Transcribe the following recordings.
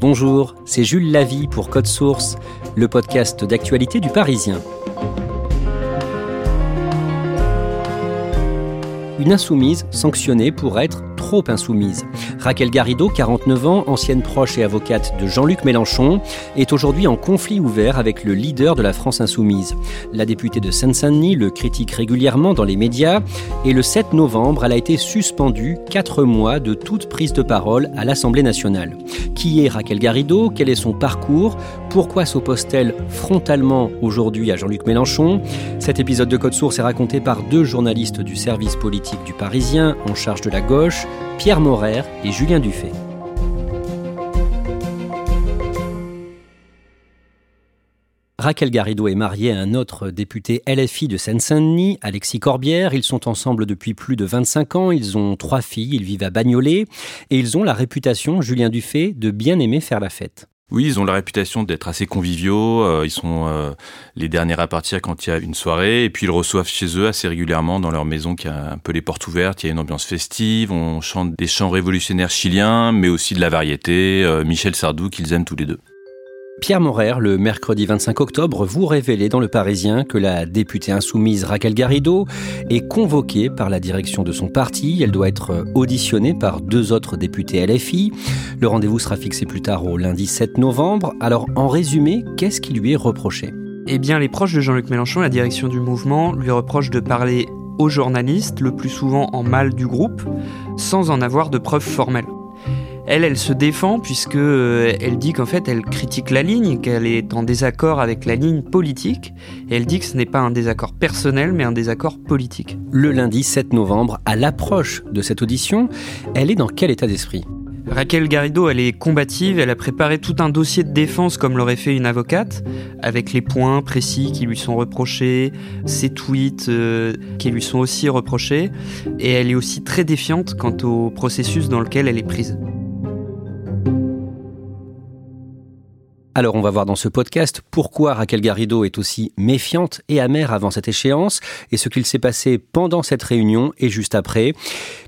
Bonjour, c'est Jules Lavie pour Code Source, le podcast d'actualité du Parisien. Une insoumise sanctionnée pour être trop insoumise. Raquel Garrido, 49 ans, ancienne proche et avocate de Jean-Luc Mélenchon, est aujourd'hui en conflit ouvert avec le leader de la France insoumise. La députée de Seine-Saint-Denis le critique régulièrement dans les médias et le 7 novembre, elle a été suspendue 4 mois de toute prise de parole à l'Assemblée nationale. Qui est Raquel Garrido? Quel est son parcours? Pourquoi s'oppose-t-elle frontalement aujourd'hui à Jean-Luc Mélenchon? Cet épisode de Code Source est raconté par deux journalistes du service politique du Parisien en charge de la gauche, Pierre Morer et Julien Dufay. Raquel Garrido est mariée à un autre député LFI de Seine-Saint-Denis, Alexis Corbière. Ils sont ensemble depuis plus de 25 ans. Ils ont trois filles. Ils vivent à Bagnolet. Et ils ont la réputation, Julien Dufay, de bien aimer faire la fête. Oui, ils ont la réputation d'être assez conviviaux. euh, ils sont euh, les derniers à partir quand il y a une soirée. Et puis ils reçoivent chez eux assez régulièrement dans leur maison qui a un peu les portes ouvertes. Il y a une ambiance festive. On chante des chants révolutionnaires chiliens, mais aussi de la variété. euh, Michel Sardou qu'ils aiment tous les deux. Pierre Morer, le mercredi 25 octobre, vous révélez dans Le Parisien que la députée insoumise Raquel Garrido est convoquée par la direction de son parti. Elle doit être auditionnée par deux autres députés LFI. Le rendez-vous sera fixé plus tard au lundi 7 novembre. Alors, en résumé, qu'est-ce qui lui est reproché? Eh bien, les proches de Jean-Luc Mélenchon, la direction du mouvement, lui reprochent de parler aux journalistes, le plus souvent en mal du groupe, sans en avoir de preuves formelles. Elle, elle se défend puisque euh, elle dit qu'en fait elle critique la ligne, qu'elle est en désaccord avec la ligne politique, et elle dit que ce n'est pas un désaccord personnel mais un désaccord politique. Le lundi 7 novembre, à l'approche de cette audition, elle est dans quel état d'esprit? Raquel Garrido, elle est combative, elle a préparé tout un dossier de défense comme l'aurait fait une avocate, avec les points précis qui lui sont reprochés, ses tweets euh, qui lui sont aussi reprochés, et elle est aussi très défiante quant au processus dans lequel elle est prise. Alors on va voir dans ce podcast pourquoi Raquel Garrido est aussi méfiante et amère avant cette échéance et ce qu'il s'est passé pendant cette réunion et juste après.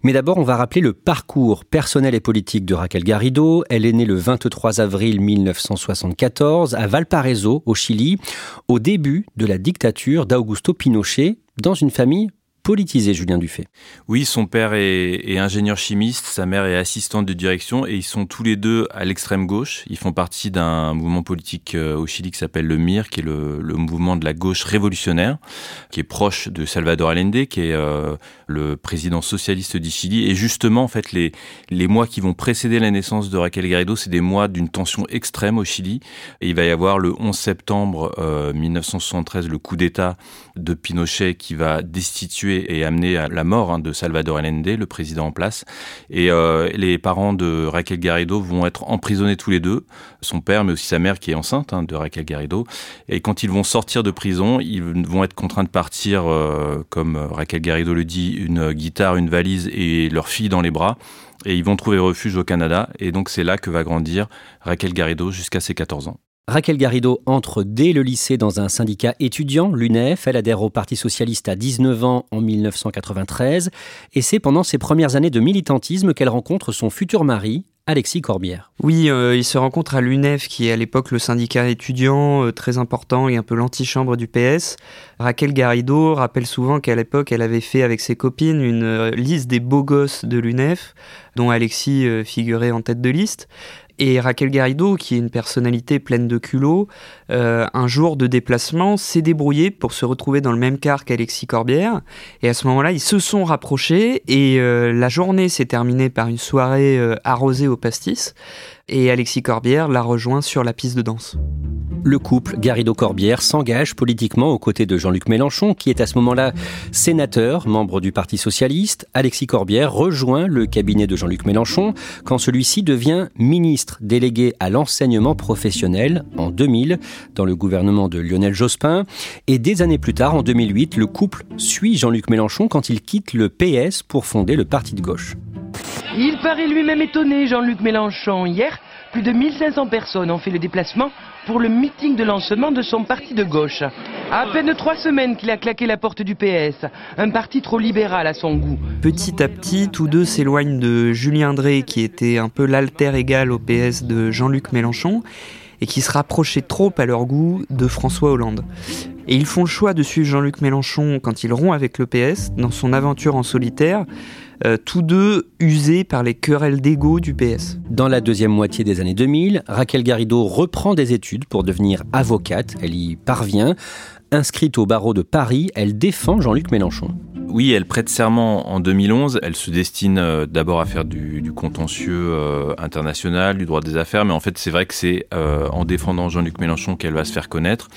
Mais d'abord on va rappeler le parcours personnel et politique de Raquel Garrido. Elle est née le 23 avril 1974 à Valparaiso au Chili au début de la dictature d'Augusto Pinochet dans une famille politisé, Julien Dufay. Oui, son père est, ingénieur chimiste, sa mère est assistante de direction et ils sont tous les deux à l'extrême gauche. Ils font partie d'un mouvement politique au Chili qui s'appelle le MIR, qui est le, mouvement de la gauche révolutionnaire, qui est proche de Salvador Allende, qui est euh, le président socialiste du Chili. Et justement, en fait, les, les mois qui vont précéder la naissance de Raquel Garrido, c'est des mois d'une tension extrême au Chili. Et il va y avoir le 11 septembre euh, 1973 le coup d'État de Pinochet qui va destituer et amener à la mort hein, de Salvador Allende, le président en place. Et euh, les parents de Raquel Garrido vont être emprisonnés tous les deux, son père mais aussi sa mère qui est enceinte hein, de Raquel Garrido. Et quand ils vont sortir de prison, ils vont être contraints de partir, euh, comme Raquel Garrido le dit, une guitare, une valise et leur fille dans les bras. Et ils vont trouver refuge au Canada. Et donc c'est là que va grandir Raquel Garrido jusqu'à ses 14 ans. Raquel Garrido entre dès le lycée dans un syndicat étudiant, l'UNEF. Elle adhère au Parti socialiste à 19 ans en 1993. Et c'est pendant ses premières années de militantisme qu'elle rencontre son futur mari, Alexis Corbière. Oui, euh, il se rencontre à l'UNEF, qui est à l'époque le syndicat étudiant euh, très important et un peu l'antichambre du PS. Raquel Garrido rappelle souvent qu'à l'époque, elle avait fait avec ses copines une euh, liste des beaux gosses de l'UNEF, dont Alexis figurait en tête de liste. Et Raquel Garrido, qui est une personnalité pleine de culot, euh, un jour de déplacement, s'est débrouillé pour se retrouver dans le même car qu'Alexis Corbière. Et à ce moment-là, ils se sont rapprochés et euh, la journée s'est terminée par une soirée euh, arrosée au pastis. Et Alexis Corbière l'a rejoint sur la piste de danse le couple Garrido-Corbière s'engage politiquement aux côtés de Jean-Luc Mélenchon, qui est à ce moment-là sénateur, membre du Parti socialiste. Alexis Corbière rejoint le cabinet de Jean-Luc Mélenchon quand celui-ci devient ministre délégué à l'enseignement professionnel en 2000 dans le gouvernement de Lionel Jospin. Et des années plus tard, en 2008, le couple suit Jean-Luc Mélenchon quand il quitte le PS pour fonder le Parti de gauche. Il paraît lui-même étonné, Jean-Luc Mélenchon. Hier, plus de 1500 personnes ont fait le déplacement pour le meeting de lancement de son parti de gauche. À peine trois semaines qu'il a claqué la porte du PS, un parti trop libéral à son goût. Petit à petit, tous deux s'éloignent de Julien Drey, qui était un peu l'alter égal au PS de Jean-Luc Mélenchon, et qui se rapprochait trop à leur goût de François Hollande. Et ils font le choix de suivre Jean-Luc Mélenchon quand il rompt avec le PS dans son aventure en solitaire, euh, tous deux usés par les querelles d'ego du PS. Dans la deuxième moitié des années 2000, Raquel Garrido reprend des études pour devenir avocate. Elle y parvient. Inscrite au barreau de Paris, elle défend Jean-Luc Mélenchon. Oui, elle prête serment en 2011. Elle se destine euh, d'abord à faire du, contentieux euh, international, du droit des affaires, mais en fait, c'est vrai que c'est euh, en défendant Jean-Luc Mélenchon qu'elle va se faire connaître.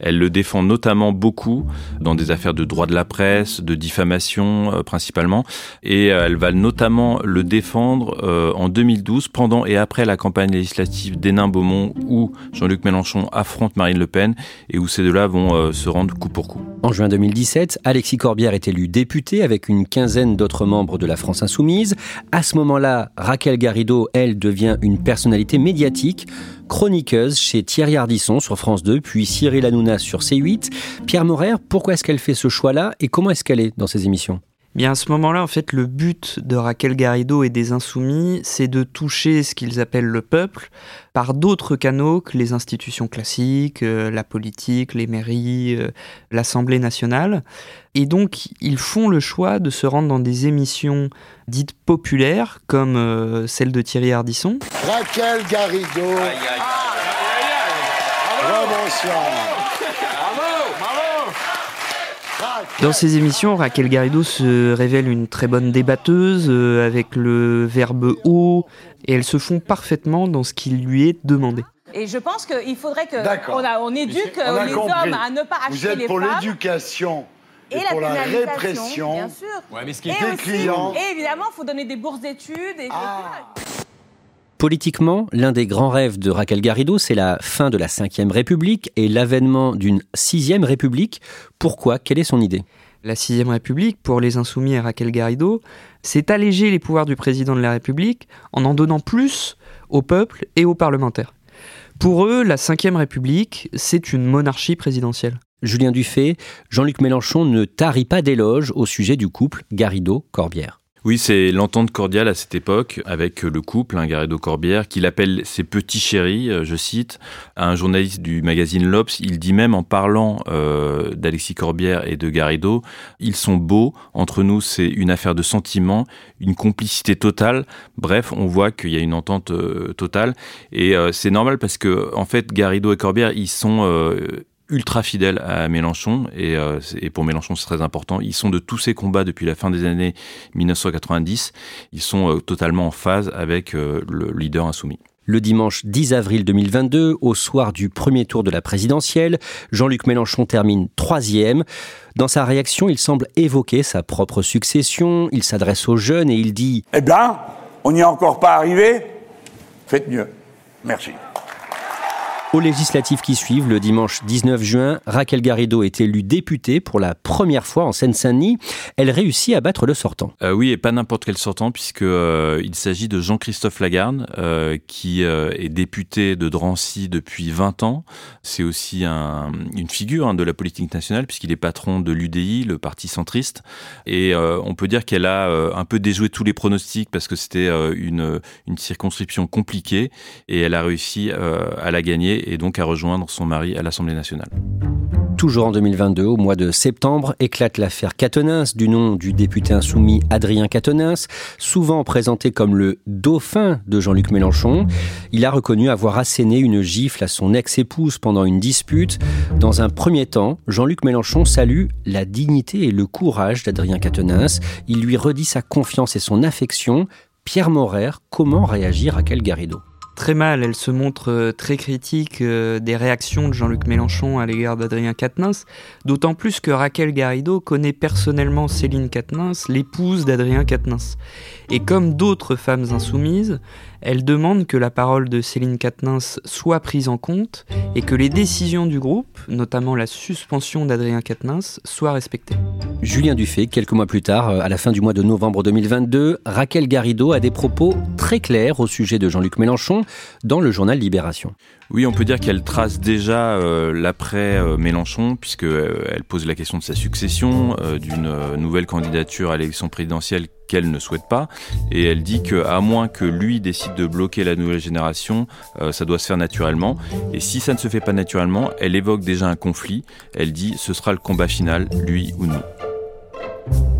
Elle le défend notamment beaucoup dans des affaires de droit de la presse, de diffamation principalement, et elle va notamment le défendre en 2012, pendant et après la campagne législative d'Hénin-Beaumont, où Jean-Luc Mélenchon affronte Marine Le Pen et où ces deux-là vont se rendre coup pour coup. En juin 2017, Alexis Corbière est élu député avec une quinzaine d'autres membres de la France insoumise. À ce moment-là, Raquel Garrido, elle, devient une personnalité médiatique, chroniqueuse chez Thierry Ardisson sur France 2, puis Cyril Hanouna sur C8. Pierre Morer, pourquoi est-ce qu'elle fait ce choix-là et comment est-ce qu'elle est dans ses émissions? Bien à ce moment-là, en fait, le but de Raquel Garrido et des Insoumis, c'est de toucher ce qu'ils appellent le peuple par d'autres canaux que les institutions classiques, euh, la politique, les mairies, euh, l'Assemblée nationale. Et donc, ils font le choix de se rendre dans des émissions dites populaires, comme euh, celle de Thierry Ardisson. Raquel Garrido. Aïe, aïe, aïe, Dans ces émissions, Raquel Garrido se révèle une très bonne débatteuse euh, avec le verbe haut et elles se font parfaitement dans ce qui lui est demandé. Et je pense qu'il faudrait qu'on on éduque les hommes à ne pas acheter Vous êtes les pour l'éducation et, pour la, répression bien sûr. Ouais, mais ce qui est des clients. Et évidemment, il faut donner des bourses d'études. Et ah. Politiquement, l'un des grands rêves de Raquel Garrido, c'est la fin de la Ve République et l'avènement d'une Sixième République. Pourquoi? Quelle est son idée? La Sixième République, pour les insoumis à Raquel Garrido, c'est alléger les pouvoirs du président de la République en en donnant plus au peuple et aux parlementaires. Pour eux, la Ve République, c'est une monarchie présidentielle. Julien Dufay, Jean-Luc Mélenchon ne tarit pas d'éloges au sujet du couple Garrido-Corbière. Oui, c'est l'entente cordiale à cette époque avec le couple, hein, Garrido Corbière, qu'il appelle ses petits chéris, euh, je cite, à un journaliste du magazine L'Obs. Il dit même en parlant euh, d'Alexis Corbière et de Garrido, ils sont beaux, entre nous c'est une affaire de sentiment, une complicité totale. Bref, on voit qu'il y a une entente euh, totale. Et c'est normal parce que, en fait, Garrido et Corbière, ils sont ultra fidèles à Mélenchon euh, et, pour Mélenchon c'est très important. Ils sont de tous ces combats depuis la fin des années 1990. Ils sont euh, totalement en phase avec euh, le leader insoumis. Le dimanche 10 avril 2022, au soir du premier tour de la présidentielle, Jean-Luc Mélenchon termine troisième. Dans sa réaction, il semble évoquer sa propre succession. Il s'adresse aux jeunes et il dit Eh bien, on n'y est encore pas arrivé Faites mieux. Merci. Aux législatives qui suivent, le dimanche 19 juin, Raquel Garrido est élue députée pour la première fois en Seine-Saint-Denis. Elle réussit à battre le sortant. Euh, oui, et pas n'importe quel sortant, puisque euh, s'agit de Jean-Christophe Lagarde, euh, qui est député de Drancy depuis 20 ans. C'est aussi une figure hein, de la politique nationale, puisqu'il est patron de l'UDI, le parti centriste. Et on peut dire qu'elle a un peu déjoué tous les pronostics, parce que c'était une circonscription compliquée, et elle a réussi à la gagner et donc à rejoindre son mari à l'Assemblée nationale. Toujours en 2022, au mois de septembre, éclate l'affaire Catenins, du nom du député insoumis Adrien Catenins, souvent présenté comme le dauphin de Jean-Luc Mélenchon. Il a reconnu avoir asséné une gifle à son ex-épouse pendant une dispute. Dans un premier temps, Jean-Luc Mélenchon salue la dignité et le courage d'Adrien Catenins. Il lui redit sa confiance et son affection. Pierre Morer, comment réagir à quel Garrido? Très mal. Elle se montre euh, très critique euh, des réactions de Jean-Luc Mélenchon à l'égard d'Adrien Quatennens, d'autant plus que Raquel Garrido connaît personnellement Céline Quatennens, l'épouse d'Adrien Quatennens. Et comme d'autres femmes insoumises, elle demande que la parole de Céline Quatennens soit prise en compte et que les décisions du groupe, notamment la suspension d'Adrien Quatennens, soient respectées. Julien Dufay, quelques mois plus tard, à la fin du mois de novembre 2022, Raquel Garrido a des propos très clairs au sujet de Jean-Luc Mélenchon dans le journal Libération. Oui, on peut dire qu'elle trace déjà euh, l'après euh, Mélenchon, puisqu'elle euh, pose la question de sa succession, d'une nouvelle candidature à l'élection présidentielle qu'elle ne souhaite pas, et elle dit qu'à moins que lui décide de bloquer la nouvelle génération, ça doit se faire naturellement. Et si ça ne se fait pas naturellement, elle évoque déjà un conflit. Elle dit ce sera le combat final, lui ou nous.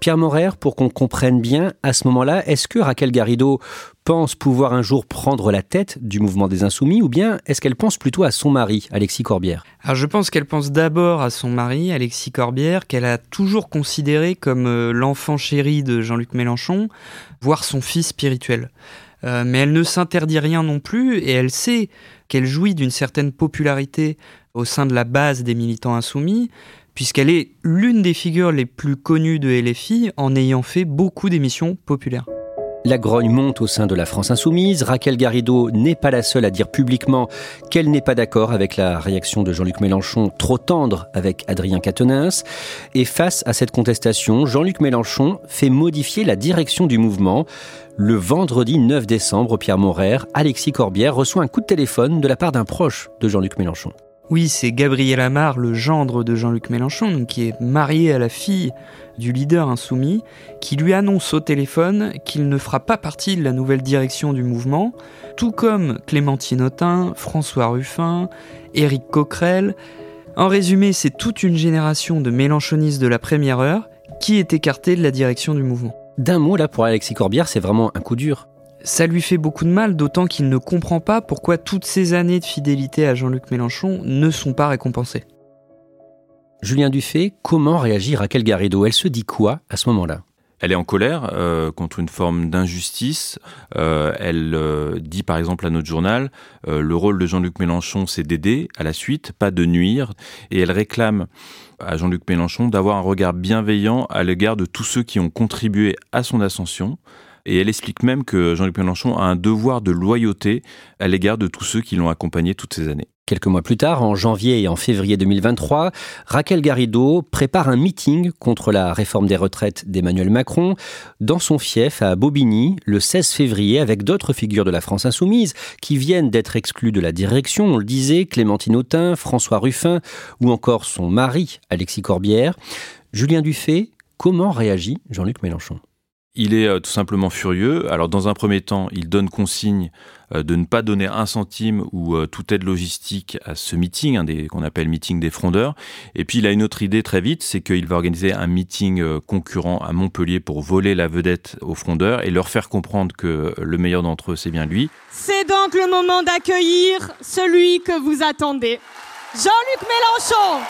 Pierre Morer, pour qu'on comprenne bien, à ce moment-là, est-ce que Raquel Garrido pense pouvoir un jour prendre la tête du mouvement des Insoumis ou bien est-ce qu'elle pense plutôt à son mari, Alexis Corbière? Alors je pense qu'elle pense d'abord à son mari, Alexis Corbière, qu'elle a toujours considéré comme euh, l'enfant chéri de Jean-Luc Mélenchon, voire son fils spirituel. Euh, mais elle ne s'interdit rien non plus et elle sait qu'elle jouit d'une certaine popularité au sein de la base des militants insoumis, puisqu'elle est l'une des figures les plus connues de LFI en ayant fait beaucoup d'émissions populaires. La grogne monte au sein de la France insoumise. Raquel Garrido n'est pas la seule à dire publiquement qu'elle n'est pas d'accord avec la réaction de Jean-Luc Mélenchon, trop tendre avec Adrien Quatennens. Et face à cette contestation, Jean-Luc Mélenchon fait modifier la direction du mouvement. Le vendredi 9 décembre, Pierre Morer, Alexis Corbière reçoit un coup de téléphone de la part d'un proche de Jean-Luc Mélenchon. Oui, c'est Gabriel Amar, le gendre de Jean-Luc Mélenchon, qui est marié à la fille du leader insoumis, qui lui annonce au téléphone qu'il ne fera pas partie de la nouvelle direction du mouvement, tout comme Clémentine Autain, François Ruffin, Éric Coquerel. En résumé, c'est toute une génération de mélenchonistes de la première heure qui est écartée de la direction du mouvement. D'un mot, là, pour Alexis Corbière, c'est vraiment un coup dur. Ça lui fait beaucoup de mal, d'autant qu'il ne comprend pas pourquoi toutes ces années de fidélité à Jean-Luc Mélenchon ne sont pas récompensées. Julien Dufay, comment réagir à Raquel Garrido? Elle se dit quoi à ce moment-là? Elle est en colère euh, contre une forme d'injustice. Euh, elle euh, dit par exemple à notre journal, le rôle de Jean-Luc Mélenchon, c'est d'aider à la suite, pas de nuire. Et elle réclame à Jean-Luc Mélenchon d'avoir un regard bienveillant à l'égard de tous ceux qui ont contribué à son ascension, et elle explique même que Jean-Luc Mélenchon a un devoir de loyauté à l'égard de tous ceux qui l'ont accompagné toutes ces années. Quelques mois plus tard, en janvier et en février 2023, Raquel Garrido prépare un meeting contre la réforme des retraites d'Emmanuel Macron dans son fief à Bobigny le 16 février avec d'autres figures de la France insoumise qui viennent d'être exclues de la direction, on le disait, Clémentine Autain, François Ruffin ou encore son mari Alexis Corbière. Julien Dufay, comment réagit Jean-Luc Mélenchon? Il est euh, tout simplement furieux. Alors dans un premier temps, il donne consigne euh, de ne pas donner un centime ou euh, toute aide logistique à ce meeting, hein, qu'on appelle meeting des frondeurs. Et puis il a une autre idée très vite, c'est qu'il va organiser un meeting concurrent à Montpellier pour voler la vedette aux frondeurs et leur faire comprendre que le meilleur d'entre eux, c'est bien lui. C'est donc le moment d'accueillir celui que vous attendez. Jean-Luc Mélenchon.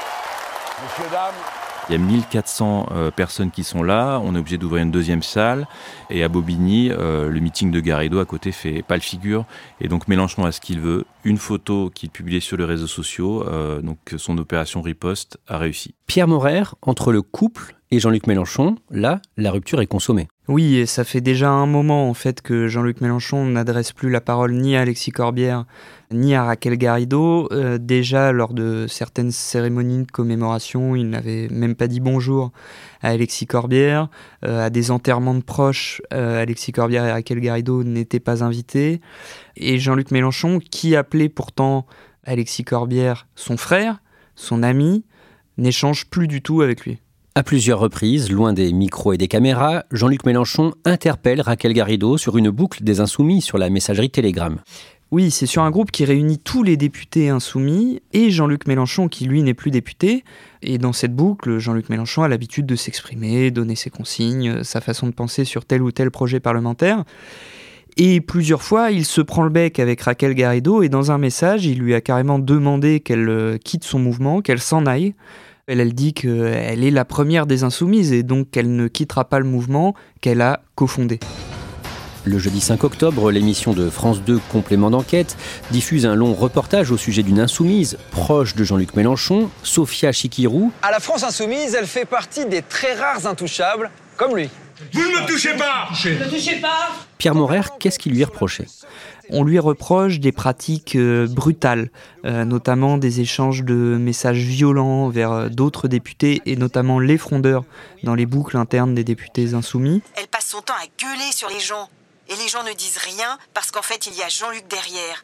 Messieurs, dames, il y a 1400 euh, personnes qui sont là. On est obligé d'ouvrir une deuxième salle. Et à Bobigny, euh, le meeting de Garrido à côté fait pas le figure. Et donc Mélenchon a ce qu'il veut. Une photo qu'il publiait sur les réseaux sociaux. Euh, donc son opération riposte a réussi. Pierre Morer, entre le couple et Jean-Luc Mélenchon, là, la rupture est consommée. Oui, et ça fait déjà un moment en fait que Jean-Luc Mélenchon n'adresse plus la parole ni à Alexis Corbière ni à Raquel Garrido. Euh, déjà lors de certaines cérémonies de commémoration, il n'avait même pas dit bonjour à Alexis Corbière. Euh, à des enterrements de proches, euh, Alexis Corbière et Raquel Garrido n'étaient pas invités. Et Jean-Luc Mélenchon, qui appelait pourtant Alexis Corbière son frère, son ami, n'échange plus du tout avec lui. À plusieurs reprises, loin des micros et des caméras, Jean-Luc Mélenchon interpelle Raquel Garrido sur une boucle des insoumis sur la messagerie Telegram. Oui, c'est sur un groupe qui réunit tous les députés insoumis et Jean-Luc Mélenchon qui lui n'est plus député. Et dans cette boucle, Jean-Luc Mélenchon a l'habitude de s'exprimer, donner ses consignes, sa façon de penser sur tel ou tel projet parlementaire. Et plusieurs fois, il se prend le bec avec Raquel Garrido et dans un message, il lui a carrément demandé qu'elle euh, quitte son mouvement, qu'elle s'en aille. Elle, dit qu'elle est la première des insoumises et donc qu'elle ne quittera pas le mouvement qu'elle a cofondé. Le jeudi 5 octobre, l'émission de France 2 Complément d'enquête diffuse un long reportage au sujet d'une insoumise proche de Jean-Luc Mélenchon, Sophia Chikirou. À la France insoumise, elle fait partie des très rares intouchables, comme lui. Vous ne me touchez pas Ne touchez pas Pierre Morer, qu'est-ce qui lui est reproché on lui reproche des pratiques euh, brutales, euh, notamment des échanges de messages violents vers euh, d'autres députés et notamment les frondeurs dans les boucles internes des députés insoumis. Elle passe son temps à gueuler sur les gens et les gens ne disent rien parce qu'en fait il y a Jean-Luc derrière.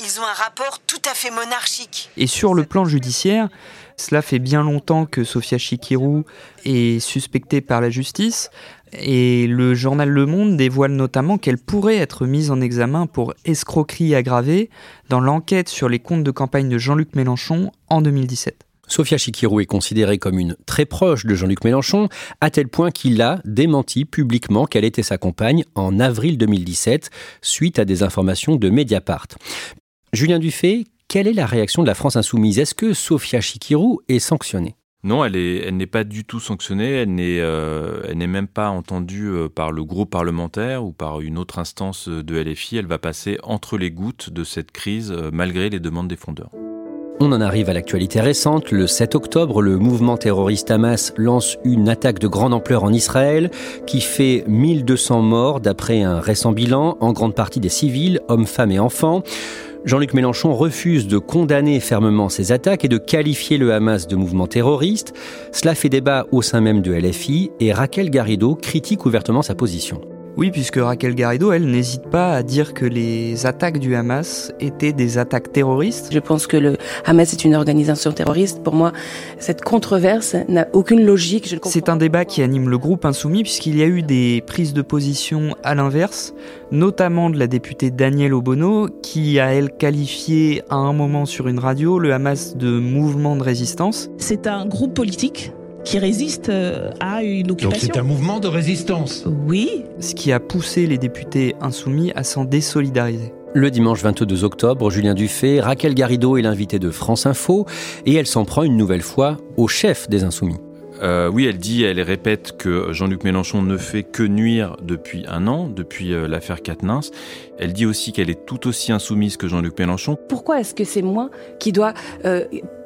Ils ont un rapport tout à fait monarchique. Et sur le plan judiciaire, cela fait bien longtemps que Sofia Chikirou est suspectée par la justice. Et le journal Le Monde dévoile notamment qu'elle pourrait être mise en examen pour escroquerie aggravée dans l'enquête sur les comptes de campagne de Jean-Luc Mélenchon en 2017. Sophia Chikirou est considérée comme une très proche de Jean-Luc Mélenchon, à tel point qu'il a démenti publiquement qu'elle était sa compagne en avril 2017, suite à des informations de Mediapart. Julien Dufay, quelle est la réaction de la France insoumise? Est-ce que Sophia Chikirou est sanctionnée? Non, elle n'est pas du tout sanctionnée. Elle n'est, euh, même pas entendue euh, par le groupe parlementaire ou par une autre instance de LFI. Elle va passer entre les gouttes de cette crise, euh, malgré les demandes des fondeurs. On en arrive à l'actualité récente. Le 7 octobre, le mouvement terroriste Hamas lance une attaque de grande ampleur en Israël qui fait 1200 morts d'après un récent bilan, en grande partie des civils, hommes, femmes et enfants. Jean-Luc Mélenchon refuse de condamner fermement ces attaques et de qualifier le Hamas de mouvement terroriste. Cela fait débat au sein même de LFI et Raquel Garrido critique ouvertement sa position. Oui, puisque Raquel Garrido, elle n'hésite pas à dire que les attaques du Hamas étaient des attaques terroristes. Je pense que le Hamas est une organisation terroriste. Pour moi, cette controverse n'a aucune logique. C'est un débat qui anime le groupe insoumis puisqu'il y a eu des prises de position à l'inverse, notamment de la députée Danielle Obono, qui a, elle, qualifié à un moment sur une radio le Hamas de mouvement de résistance. C'est un groupe politique qui résiste euh, à une occupation. Donc c'est un mouvement de résistance. Oui. Ce qui a poussé les députés insoumis à s'en désolidariser. Le dimanche 22 octobre, Julien Dufay, Raquel Garrido est l'invité de France Info et elle s'en prend une nouvelle fois au chef des Insoumis. Euh, oui, elle dit, elle répète que Jean-Luc Mélenchon ne fait que nuire depuis un an, depuis euh, l'affaire Quatennens. Elle dit aussi qu'elle est tout aussi insoumise que Jean-Luc Mélenchon. Pourquoi est-ce que c'est moi qui dois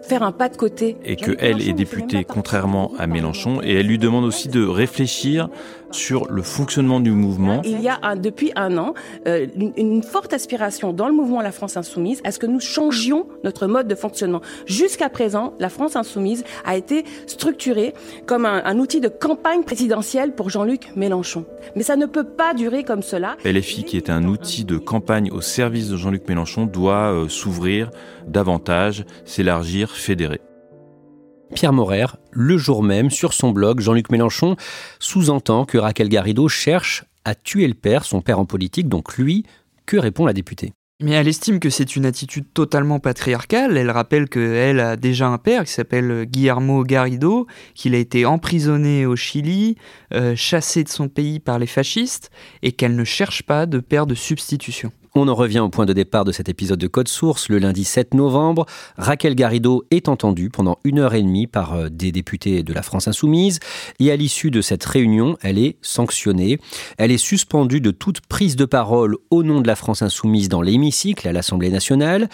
faire un pas de côté. Et qu'elle est députée contrairement à Mélenchon. Et elle lui demande aussi de réfléchir sur le fonctionnement du mouvement. Il y a depuis un an euh, une, forte aspiration dans le mouvement La France Insoumise à ce que nous changions notre mode de fonctionnement. Jusqu'à présent, la France Insoumise a été structurée comme un, un outil de campagne présidentielle pour Jean-Luc Mélenchon. Mais ça ne peut pas durer comme cela. LFI, qui est un outil de campagne au service de Jean-Luc Mélenchon, doit euh, s'ouvrir davantage, s'élargir, Pierre Morer, le jour même, sur son blog, Jean-Luc Mélenchon sous-entend que Raquel Garrido cherche à tuer le père, son père en politique, donc lui, que répond la députée mais elle estime que c'est une attitude totalement patriarcale. Elle rappelle qu'elle a déjà un père qui s'appelle Guillermo Garrido, qu'il a été emprisonné au Chili, euh, chassé de son pays par les fascistes, et qu'elle ne cherche pas de père de substitution. On en revient au point de départ de cet épisode de Code Source, le lundi 7 novembre. Raquel Garrido est entendue pendant une heure et demie par euh, des députés de la France Insoumise. Et à l'issue de cette réunion, elle est sanctionnée. Elle est suspendue de toute prise de parole au nom de la France Insoumise dans l'hémicycle à l'Assemblée nationale.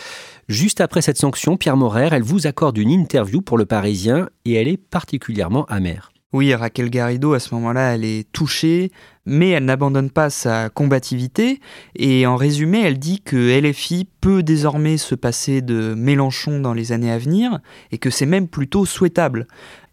Juste après cette sanction, Pierre Morer, elle vous accorde une interview pour le Parisien et elle est particulièrement amère. Oui, Raquel Garrido, à ce moment-là, elle est touchée, mais elle n'abandonne pas sa combativité. Et en résumé, elle dit que LFI peut désormais se passer de Mélenchon dans les années à venir, et que c'est même plutôt souhaitable.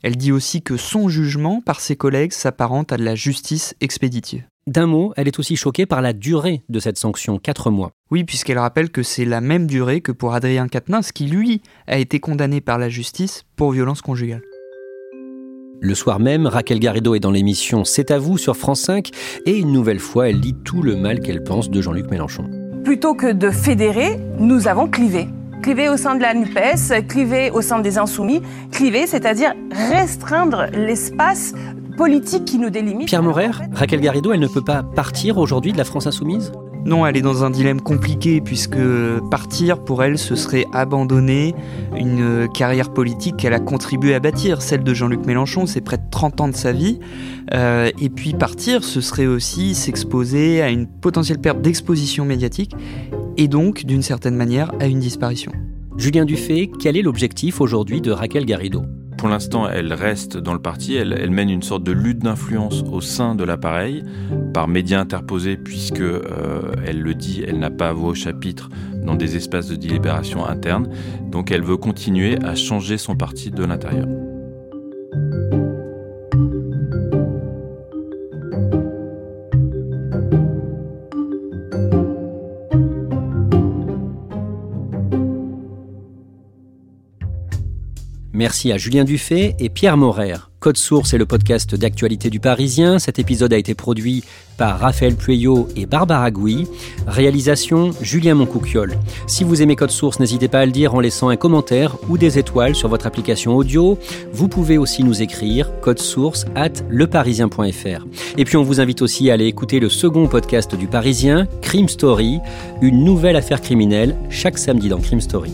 Elle dit aussi que son jugement par ses collègues s'apparente à de la justice expéditive. D'un mot, elle est aussi choquée par la durée de cette sanction, 4 mois. Oui, puisqu'elle rappelle que c'est la même durée que pour Adrien Quatennens, qui lui a été condamné par la justice pour violence conjugale. Le soir même, Raquel Garrido est dans l'émission C'est à vous sur France 5 et une nouvelle fois, elle lit tout le mal qu'elle pense de Jean-Luc Mélenchon. Plutôt que de fédérer, nous avons clivé. Clivé au sein de la NUPES, clivé au sein des Insoumis, clivé, c'est-à-dire restreindre l'espace politique qui nous délimite. Pierre Morer, Raquel Garrido, elle ne peut pas partir aujourd'hui de la France Insoumise? Non, elle est dans un dilemme compliqué puisque partir pour elle, ce serait abandonner une carrière politique qu'elle a contribué à bâtir, celle de Jean-Luc Mélenchon, c'est près de 30 ans de sa vie. Euh, et puis partir, ce serait aussi s'exposer à une potentielle perte d'exposition médiatique et donc, d'une certaine manière, à une disparition. Julien Dufay, quel est l'objectif aujourd'hui de Raquel Garrido? Pour l'instant, elle reste dans le parti, elle, mène une sorte de lutte d'influence au sein de l'appareil, par médias interposés, puisque, euh, elle le dit, elle n'a pas voix au chapitre dans des espaces de délibération interne, donc elle veut continuer à changer son parti de l'intérieur. Merci à Julien Dufay et Pierre Morer. Code Source est le podcast d'actualité du Parisien. Cet épisode a été produit par Raphaël Pueyo et Barbara Gouy. Réalisation Julien Moncouquiol. Si vous aimez Code Source, n'hésitez pas à le dire en laissant un commentaire ou des étoiles sur votre application audio. Vous pouvez aussi nous écrire code source at leparisien.fr. Et puis on vous invite aussi à aller écouter le second podcast du Parisien, Crime Story, une nouvelle affaire criminelle chaque samedi dans Crime Story.